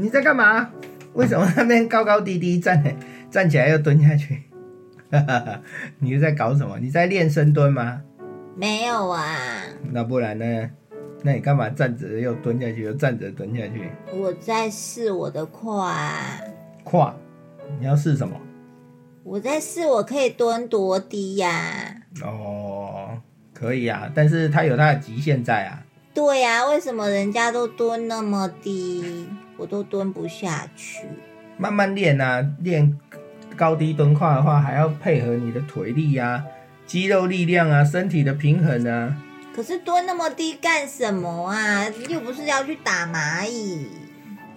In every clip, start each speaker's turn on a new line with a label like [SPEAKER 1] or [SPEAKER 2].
[SPEAKER 1] 你在干嘛？为什么那边高高低低站站起来又蹲下去？哈哈哈，你又在搞什么？你在练深蹲吗？
[SPEAKER 2] 没有啊，
[SPEAKER 1] 那不然呢？那你干嘛站着又蹲下去，又站着蹲下去？
[SPEAKER 2] 我在试我的胯，
[SPEAKER 1] 胯，你要试什么？
[SPEAKER 2] 我在试我可以蹲多低呀、
[SPEAKER 1] 哦，可以啊，但是它有它的极限在啊。
[SPEAKER 2] 对呀、为什么人家都蹲那么低，我都蹲不下去？
[SPEAKER 1] 慢慢练啊，练高低蹲胯的话，还要配合你的腿力啊、肌肉力量啊、身体的平衡啊。
[SPEAKER 2] 可是蹲那么低干什么啊？又不是要去打蚂蚁。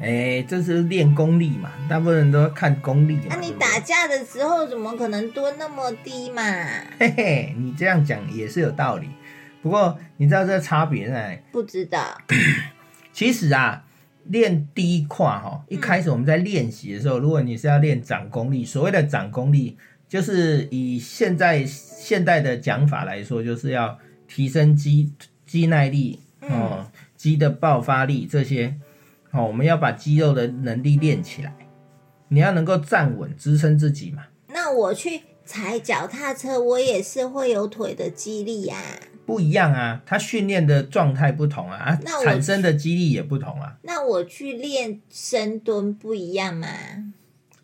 [SPEAKER 1] 哎，这是练功力嘛，大部分人都要看功力嘛。
[SPEAKER 2] 那、你打架的时候怎么可能蹲那么低嘛？
[SPEAKER 1] 嘿嘿，你这样讲也是有道理。不过你知道这个差别在哪里？
[SPEAKER 2] 不知道。
[SPEAKER 1] 其实啊，练低胯哈，一开始我们在练习的时候，如果你是要练掌功力，所谓的掌功力，就是以现在现代的讲法来说，就是要提升肌肌耐力哦，肌的爆发力这些哦，我们要把肌肉的能力练起来。你要能够站稳，支撑自己嘛。
[SPEAKER 2] 那我去踩脚踏车，我也是会有腿的肌力呀、
[SPEAKER 1] 不一样啊，他训练的状态不同啊，啊
[SPEAKER 2] 那我
[SPEAKER 1] 产生的肌力也不同啊。
[SPEAKER 2] 那我去练深蹲不一样吗？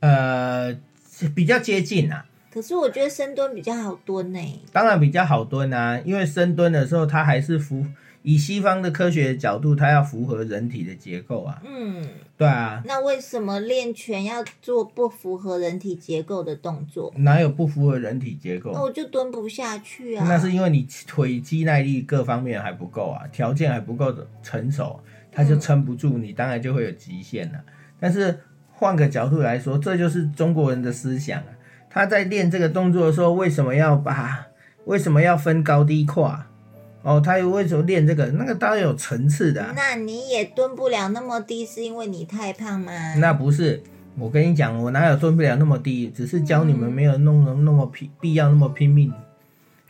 [SPEAKER 1] 呃，比较接近啊，
[SPEAKER 2] 可是我觉得深蹲比较好蹲呢、
[SPEAKER 1] 当然比较好蹲啊，因为深蹲的时候，它还是符以西方的科学角度，它要符合人体的结构啊。
[SPEAKER 2] 嗯，
[SPEAKER 1] 对啊，
[SPEAKER 2] 那为什么练拳要做不符合人体结构的动作？
[SPEAKER 1] 哪有不符合人体结构？
[SPEAKER 2] 那我就蹲不下去啊。
[SPEAKER 1] 那是因为你腿肌耐力各方面还不够啊，条件还不够成熟，它就撑不住，你当然就会有极限了、但是换个角度来说，这就是中国人的思想啊。他在练这个动作的时候，为什么要把为什么要分高低胯？哦，他又为什么练这个？那个当然有层次的、啊，
[SPEAKER 2] 那你也蹲不了那么低，是因为你太胖吗？
[SPEAKER 1] 那不是。我跟你讲，我哪有蹲不了那么低，只是教你们没有弄得那么拼，必要那么拼命。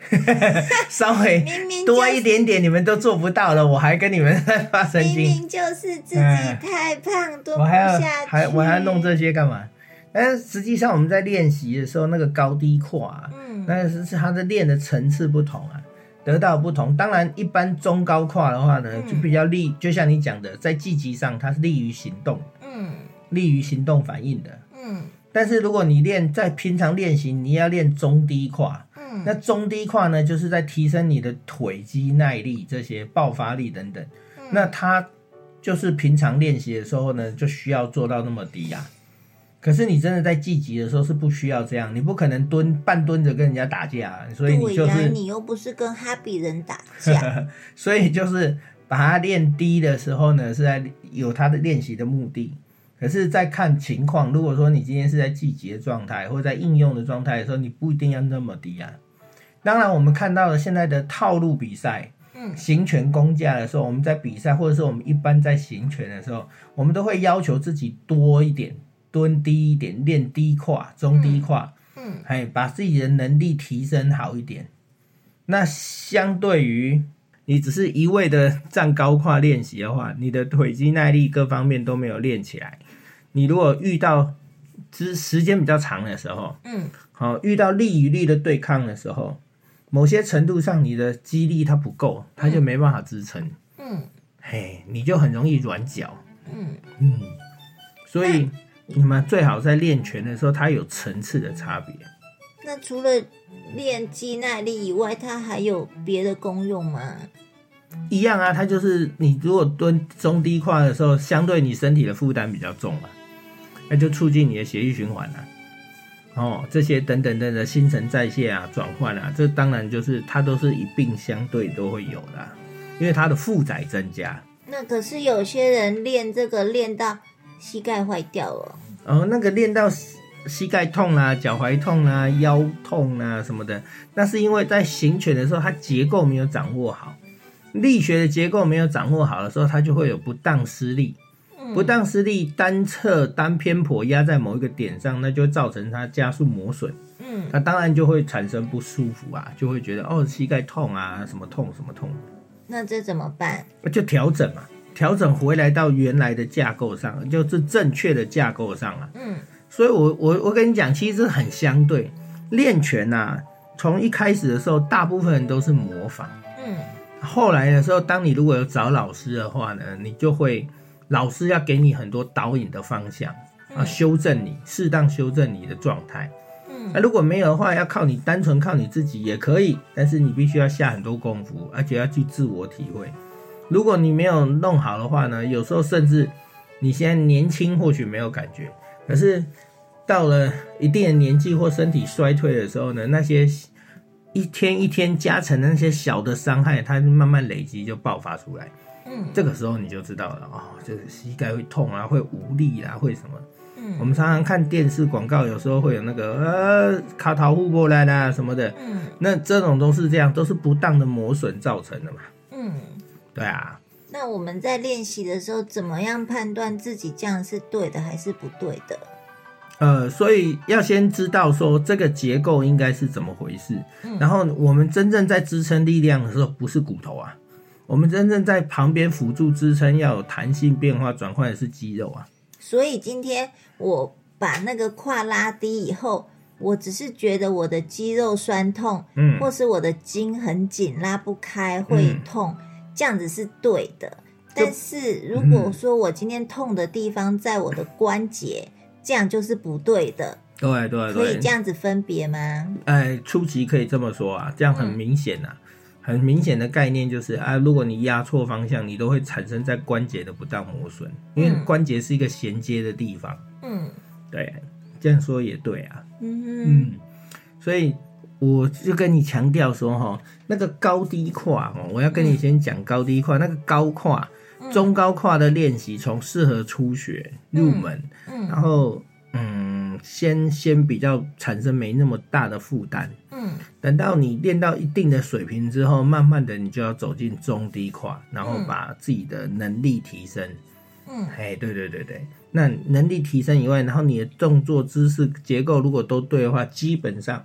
[SPEAKER 1] 稍微
[SPEAKER 2] 明明
[SPEAKER 1] 多一点点，你们都做不到了，我还跟你们在发神
[SPEAKER 2] 明
[SPEAKER 1] 经，
[SPEAKER 2] 明明就是自己
[SPEAKER 1] 嗯
[SPEAKER 2] 太胖，蹲不下去。
[SPEAKER 1] 还我还要弄这些干嘛？但是实际上我们在练习的时候，那个高低胯、啊，
[SPEAKER 2] 嗯，
[SPEAKER 1] 那是是它的练的层次不同啊，得到不同。当然，一般中高胯的话呢，
[SPEAKER 2] 嗯
[SPEAKER 1] 就比较利，就像你讲的，在积极上它是利于行动，
[SPEAKER 2] 嗯
[SPEAKER 1] 利于行动反应的。
[SPEAKER 2] 嗯
[SPEAKER 1] 但是如果你练在平常练习，你要练中低胯，
[SPEAKER 2] 嗯，
[SPEAKER 1] 那中低胯呢，就是在提升你的腿肌耐力、这些爆发力等等。
[SPEAKER 2] 嗯
[SPEAKER 1] 那它就是平常练习的时候呢，就需要做到那么低呀、可是你真的在积极的时候是不需要这样，你不可能蹲半蹲着跟人家打架啊，所以你，就是，
[SPEAKER 2] 你又不是跟哈比人打架。
[SPEAKER 1] 所以就是把它练低的时候呢，是在有它的练习的目的。可是，在看情况，如果说你今天是在积极的状态，或者在应用的状态的时候，你不一定要那么低啊。当然，我们看到了现在的套路比赛，
[SPEAKER 2] 嗯
[SPEAKER 1] 行拳攻架的时候，我们在比赛，或者是我们一般在行拳的时候，我们都会要求自己多一点，蹲低一点，练低胯、中低胯，
[SPEAKER 2] 嗯
[SPEAKER 1] 哎，把自己的能力提升好一点。那相对于你只是一味的站高胯练习的话，你的腿肌耐力各方面都没有练起来。你如果遇到之时间比较长的时候，
[SPEAKER 2] 嗯。
[SPEAKER 1] 好、遇到力与力的对抗的时候，某些程度上你的肌力它不够，它就没办法支撑，
[SPEAKER 2] 嗯。
[SPEAKER 1] 嘿，你就很容易软脚，
[SPEAKER 2] 嗯，
[SPEAKER 1] 嗯，所以你们最好在练拳的时候，它有层次的差别。
[SPEAKER 2] 那除了练肌耐力以外，它还有别的功用吗？
[SPEAKER 1] 一样啊，它就是你如果蹲中低胯的时候，相对你身体的负担比较重嘛。那就促进你的血液循环了。哦，这些等等等的新陈代谢啊、转换啊，这当然就是它都是一并相对都会有的，因为它的负载增加。
[SPEAKER 2] 那可是有些人练这个练到膝盖坏掉了，
[SPEAKER 1] 哦，那个练到膝盖痛啊、脚踝痛啊、腰痛啊什么的，那是因为在行拳的时候，它结构没有掌握好，力学的结构没有掌握好的时候，它就会有不当施力。不当施力，单侧单偏颇压在某一个点上，那就造成它加速磨损。嗯，它当然就会产生不舒服啊，就会觉得哦膝盖痛啊，什么痛什么痛。
[SPEAKER 2] 那这怎么办？
[SPEAKER 1] 就调整嘛，调整回来到原来的架构上，就是正确的架构上啊。嗯，所以我我我跟你讲，其实很相对。练拳呐，从一开始的时候，大部分人都是模仿。嗯，后来的时候，当你如果有找老师的话呢，你就会。老师要给你很多导引的方向啊，修正你，适当修正你的状态。嗯，那如果没有的话，要靠你单纯靠你自己也可以，但是你必须要下很多功夫，而且要去自我体会。如果你没有弄好的话呢，有时候甚至你现在年轻或许没有感觉，可是到了一定的年纪或身体衰退的时候呢，那些一天一天加成的那些小的伤害，它慢慢累积就爆发出来。嗯，这个时候你就知道了哦，就是膝盖会痛啊，会无力啊，会什么？嗯，我们常常看电视广告，有时候会有那个呃卡桃护过来啦什么的，嗯，那这种都是这样，都是不当的磨损造成的嘛。嗯，对啊。
[SPEAKER 2] 那我们在练习的时候，怎么样判断自己这样是对的还是不对的？
[SPEAKER 1] 呃，所以要先知道说这个结构应该是怎么回事，然后我们真正在支撑力量的时候，不是骨头啊。我们真正在旁边辅助支撑，要有弹性变化转换的是肌肉啊。
[SPEAKER 2] 所以今天我把那个胯拉低以后，我只是觉得我的肌肉酸痛，嗯，或是我的筋很紧拉不开会痛，这样子是对的。但是如果说我今天痛的地方在我的关节，这样就是不对的。
[SPEAKER 1] 对对对，
[SPEAKER 2] 可以这样子分别吗？
[SPEAKER 1] 哎，初期可以这么说啊，这样很明显呐。很明显的概念就是啊，如果你压错方向，你都会产生在关节的不当磨损，因为关节是一个衔接的地方。嗯，对，这样说也对啊。嗯嗯，所以我就跟你强调说哈，那个高低胯哦，我要跟你先讲高低胯，那个高胯、中高胯的练习，从适合初学入门，然后。嗯，先先比较产生没那么大的负担。嗯，等到你练到一定的水平之后，慢慢的你就要走进中低胯，然后把自己的能力提升。嗯，哎，对对对对，那能力提升以外，然后你的动作姿势结构如果都对的话，基本上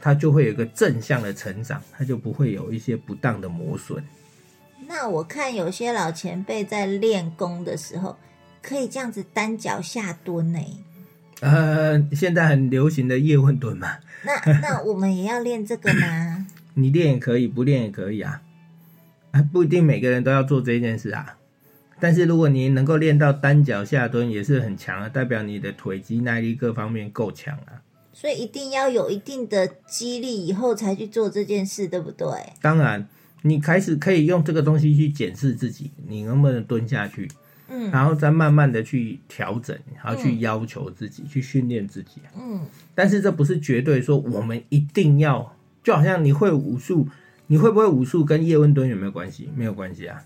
[SPEAKER 1] 它就会有一个正向的成长，它就不会有一些不当的磨损。
[SPEAKER 2] 那我看有些老前辈在练功的时候，可以这样子单脚下蹲呢。
[SPEAKER 1] 呃，现在很流行的叶问蹲嘛。
[SPEAKER 2] 那那我们也要练这个吗？
[SPEAKER 1] 你练也可以，不练也可以啊。不一定每个人都要做这件事啊。但是如果你能够练到单脚下蹲，也是很强啊，代表你的腿肌耐力各方面够强啊。
[SPEAKER 2] 所以一定要有一定的激励以后才去做这件事，对不对？
[SPEAKER 1] 当然，你开始可以用这个东西去检视自己，你能不能蹲下去。嗯，然后再慢慢的去调整，然后去要求自己，去训练自己。嗯，但是这不是绝对说我们一定要，就好像你会武术，你会不会武术跟叶问蹲有没有关系？没有关系啊，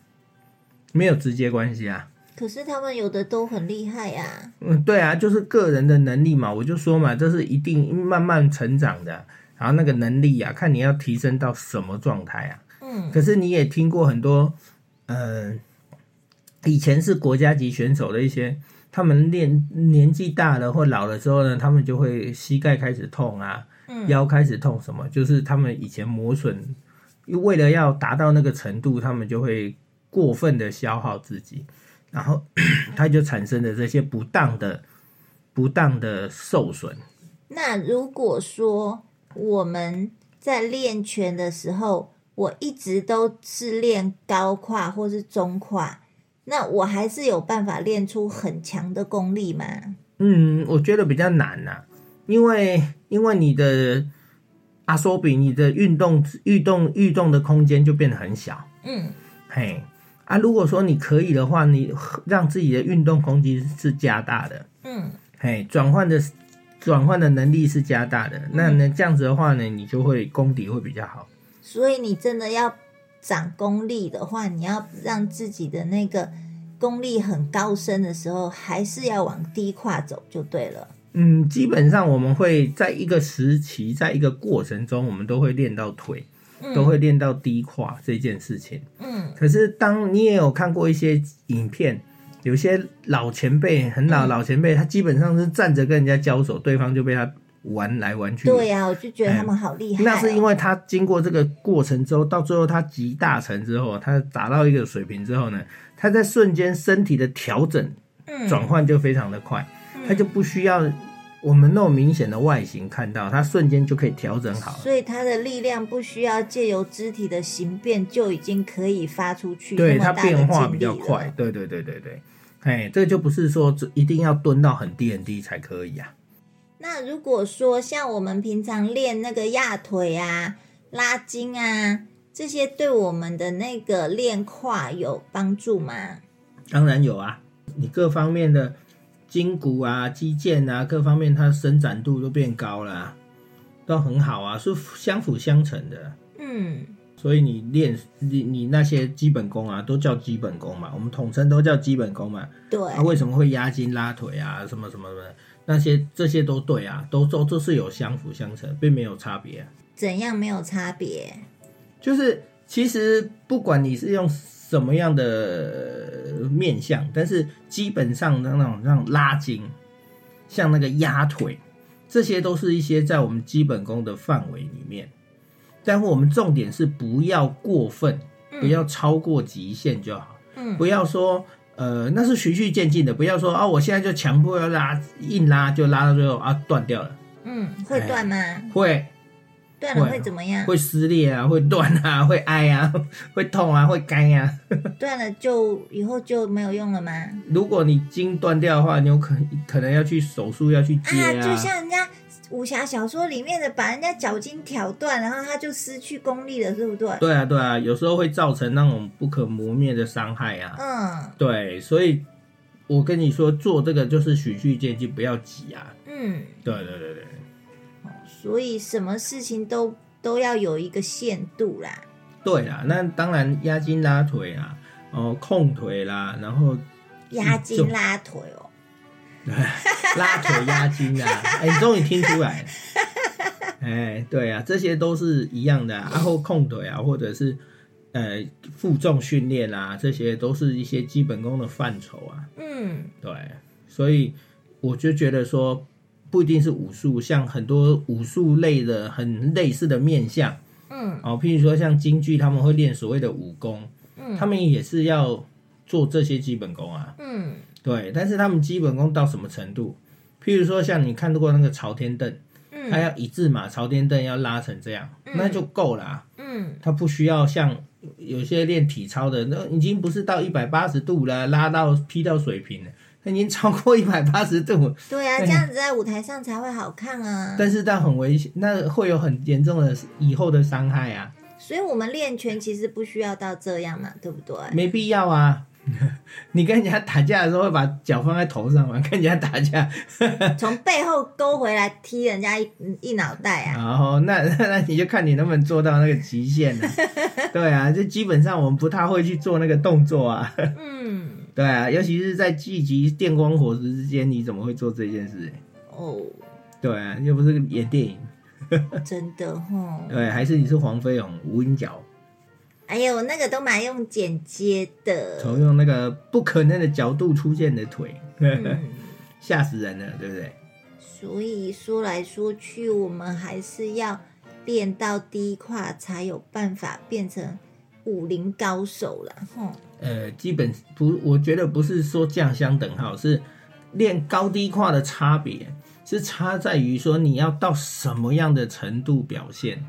[SPEAKER 1] 没有直接关系啊。
[SPEAKER 2] 可是他们有的都很厉害呀。
[SPEAKER 1] 嗯，对啊，就是个人的能力嘛，我就说嘛，这是一定慢慢成长的。然后那个能力啊，看你要提升到什么状态啊。嗯，可是你也听过很多，嗯。以前是国家级选手的一些，他们练年纪大了或老了之后呢，他们就会膝盖开始痛啊，腰开始痛，什么就是他们以前磨损，为了要达到那个程度，他们就会过分的消耗自己，然后 它就产生了这些不当的、不当的受损。
[SPEAKER 2] 那如果说我们在练拳的时候，我一直都是练高胯或是中胯。那我还是有办法练出很强的功力吗？
[SPEAKER 1] 嗯，我觉得比较难呐，因为因为你的阿索比，你的运动运动运动的空间就变得很小。嗯，嘿啊，如果说你可以的话，你让自己的运动空间是加大的。嗯，嘿，转换的转换的能力是加大的。那呢，这样子的话呢，你就会功底会比较好。
[SPEAKER 2] 所以你真的要长功力的话，你要让自己的那个功力很高深的时候，还是要往低跨走就对了。
[SPEAKER 1] 嗯，基本上我们会在一个时期，在一个过程中，我们都会练到腿，都会练到低胯这件事情。
[SPEAKER 2] 嗯。
[SPEAKER 1] 可是当你也有看过一些影片，有些老前辈很老老前辈，他基本上是站着跟人家交手，对方就被他玩来玩去。
[SPEAKER 2] 对呀、我就觉得他们好厉害、哦
[SPEAKER 1] 那是因为他经过这个过程之后，到最后他集大成之后，他达到一个水平之后呢，他在瞬间身体的调整
[SPEAKER 2] 嗯。
[SPEAKER 1] 转换就非常的快，他就不需要我们那种明显的外形看到，它瞬间就可以调整好。
[SPEAKER 2] 所以它的力量不需要借由肢体的形变就已经可以发出去，
[SPEAKER 1] 对它变化比较快，。对对对对对，哎，这个就不是说只一定要蹲到很低很低才可以啊。
[SPEAKER 2] 那如果说像我们平常练那个压腿啊、拉筋啊，这些对我们的那个练胯有帮助吗？
[SPEAKER 1] 当然有啊，你各方面的筋骨啊、肌腱啊，各方面它伸展度都变高了啊、都很好啊，是相辅相成的。
[SPEAKER 2] 嗯
[SPEAKER 1] 所以你练你你那些基本功啊，都叫基本功嘛，我们统称都叫基本功嘛。
[SPEAKER 2] 对，
[SPEAKER 1] 啊，为什么会压筋拉腿啊，什么什么的，那些这些都对啊，都都都是有相辅相成，并没有差别啊、
[SPEAKER 2] 怎样没有差别？
[SPEAKER 1] 就是其实不管你是用什么样的面相，但是基本上的那种像拉筋，像那个压腿，这些都是一些在我们基本功的范围里面。但是我们重点是不要过分，不要超过极限就好。
[SPEAKER 2] 嗯
[SPEAKER 1] 不要说呃那是循序渐进的，不要说啊我现在就强迫要拉硬拉就拉到最后啊断掉了，
[SPEAKER 2] 嗯，会断吗？
[SPEAKER 1] 会
[SPEAKER 2] 断了
[SPEAKER 1] 会
[SPEAKER 2] 会怎么样？
[SPEAKER 1] 会撕裂啊，会断啊，会挨啊，会痛啊，会干呀、
[SPEAKER 2] 断了就以后就没有用了吗？
[SPEAKER 1] 如果你筋断掉的话，你有可可能要去手术，要去接
[SPEAKER 2] 啊，
[SPEAKER 1] 啊。
[SPEAKER 2] 就像人家武侠小说里面的，把人家脚筋挑断，然后他就失去功力了，对不对？
[SPEAKER 1] 对啊，对啊，有时候会造成那种不可磨灭的伤害啊。
[SPEAKER 2] 嗯
[SPEAKER 1] 对，所以我跟你说，做这个就是循序渐进，不要急啊。
[SPEAKER 2] 嗯，
[SPEAKER 1] 对对对对，
[SPEAKER 2] 所以什么事情都都要有一个限度啦。
[SPEAKER 1] 对啦。那当然压筋拉腿啊，哦控腿啦，然后
[SPEAKER 2] 压筋拉腿哦，
[SPEAKER 1] 拉腿压筋啊，哎，你终于听出来了。哎，对啊，这些都是一样的啊，然后控腿啊，或者是呃负重训练啊，这些都是一些基本功的范畴啊。
[SPEAKER 2] 嗯
[SPEAKER 1] 对，所以我就觉得说，不一定是武术，像很多武术类的很类似的面相。
[SPEAKER 2] 嗯。
[SPEAKER 1] 哦，譬如说像京剧，他们会练所谓的武功，
[SPEAKER 2] 嗯。
[SPEAKER 1] 他们也是要做这些基本功啊。
[SPEAKER 2] 嗯。
[SPEAKER 1] 对，但是他们基本功到什么程度？譬如说，像你看过那个朝天凳，嗯。他
[SPEAKER 2] 嗯
[SPEAKER 1] 要一字马，朝天凳要拉成这样，那就够了、啊。
[SPEAKER 2] 嗯。
[SPEAKER 1] 他不需要像有些练体操的，那已经不是到一百八十度了，拉到劈到水平已经超过一百八十度，
[SPEAKER 2] 对啊，这样子在舞台上才会好看啊。
[SPEAKER 1] 但是但很危险，那会有很严重的以后的伤害啊，
[SPEAKER 2] 所以我们练拳其实不需要到这样嘛，对不对？
[SPEAKER 1] 没必要啊。你跟人家打架的时候会把脚放在头上吗？跟人家打架，
[SPEAKER 2] 从背后勾回来踢人家一一脑袋啊。
[SPEAKER 1] 然后那那你就看你能不能做到那个极限了、对啊，就基本上我们不太会去做那个动作啊。
[SPEAKER 2] 嗯，
[SPEAKER 1] 对啊，尤其是在聚集电光火石之间，你怎么会做这件事？
[SPEAKER 2] 哦，
[SPEAKER 1] 对啊，又不是演电影，
[SPEAKER 2] 真的哦。
[SPEAKER 1] 对，还是你是黄飞鸿无影脚，
[SPEAKER 2] 哎呦，那个都蛮用剪接的。
[SPEAKER 1] 从用那个不可能的角度出现的腿，
[SPEAKER 2] 嗯，
[SPEAKER 1] 吓死人了，对不对？
[SPEAKER 2] 所以说来说去，我们还是要练到低胯，才有办法变成武林高手了。吼，
[SPEAKER 1] 呃，基本不，我觉得不是说将相等号，是练高低胯的差别，是差在于说你要到什么样的程度表现。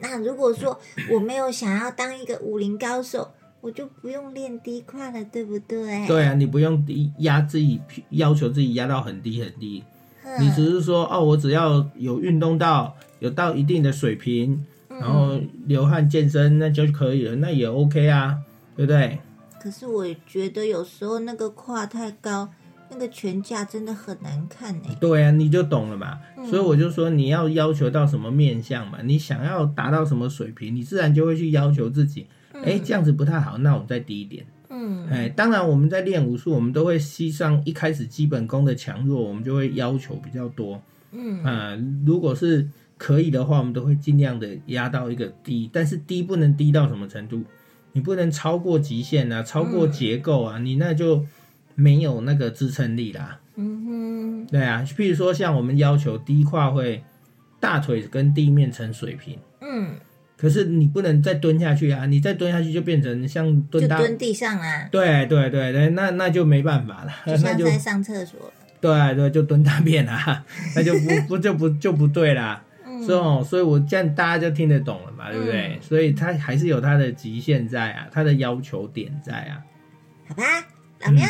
[SPEAKER 2] 那如果说我没有想要当一个武林高手，我就不用练低胯了，对不对？
[SPEAKER 1] 对啊，你不用低压自己，要求自己压到很低很低，
[SPEAKER 2] 嗯，
[SPEAKER 1] 你只是说哦，我只要有运动到有到一定的水平，然后流汗健身那就可以了，那也 OK 啊，对不对？
[SPEAKER 2] 可是我觉得有时候那个胯太高，那个全架真的很难看呢。
[SPEAKER 1] 对啊，你就懂了嘛。
[SPEAKER 2] 嗯
[SPEAKER 1] 所以我就说你要要求到什么面相嘛，你想要达到什么水平，你自然就会去要求自己。哎，这样子不太好，那我们再低一点。
[SPEAKER 2] 嗯
[SPEAKER 1] 哎，当然我们在练武术，我们都会吸上一开始基本功的强弱，我们就会要求比较多。
[SPEAKER 2] 嗯
[SPEAKER 1] 啊、如果是可以的话，我们都会尽量的压到一个低，但是低不能低到什么程度？你不能超过极限啊，超过结构啊，你那就没有那个支撑力啦。
[SPEAKER 2] 嗯哼
[SPEAKER 1] 对啊，譬如说像我们要求低胯会大腿跟地面成水平，
[SPEAKER 2] 嗯，
[SPEAKER 1] 可是你不能再蹲下去啊，你再蹲下去就变成像
[SPEAKER 2] 就
[SPEAKER 1] 蹲大。
[SPEAKER 2] 蹲地上啦，
[SPEAKER 1] 对对对对，那那就没办法了，
[SPEAKER 2] 就
[SPEAKER 1] 那就
[SPEAKER 2] 像在上厕所。
[SPEAKER 1] 对对，就蹲大便啦，那就不不就不就不对啦。
[SPEAKER 2] 嗯
[SPEAKER 1] 所以哦，所以我这样大家就听得懂了嘛，对不对？
[SPEAKER 2] 嗯
[SPEAKER 1] 所以它还是有它的极限在啊，它的要求点在啊。
[SPEAKER 2] 好吧，老喵，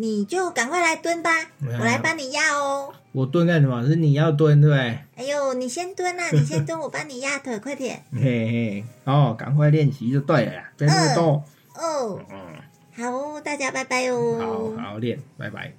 [SPEAKER 2] 你就赶快来蹲吧，
[SPEAKER 1] 嗯
[SPEAKER 2] 我来帮你压哦。
[SPEAKER 1] 我蹲干什么？是你要蹲，对不对？
[SPEAKER 2] 哎呦，你先蹲啦，你先蹲，我帮你压腿，快点。
[SPEAKER 1] 嘿嘿，哦，赶快练习就对了啦，别那么多。
[SPEAKER 2] 哦，
[SPEAKER 1] 嗯，
[SPEAKER 2] 好哦，大家拜拜哦
[SPEAKER 1] 好
[SPEAKER 2] 哦。
[SPEAKER 1] 好练，拜拜。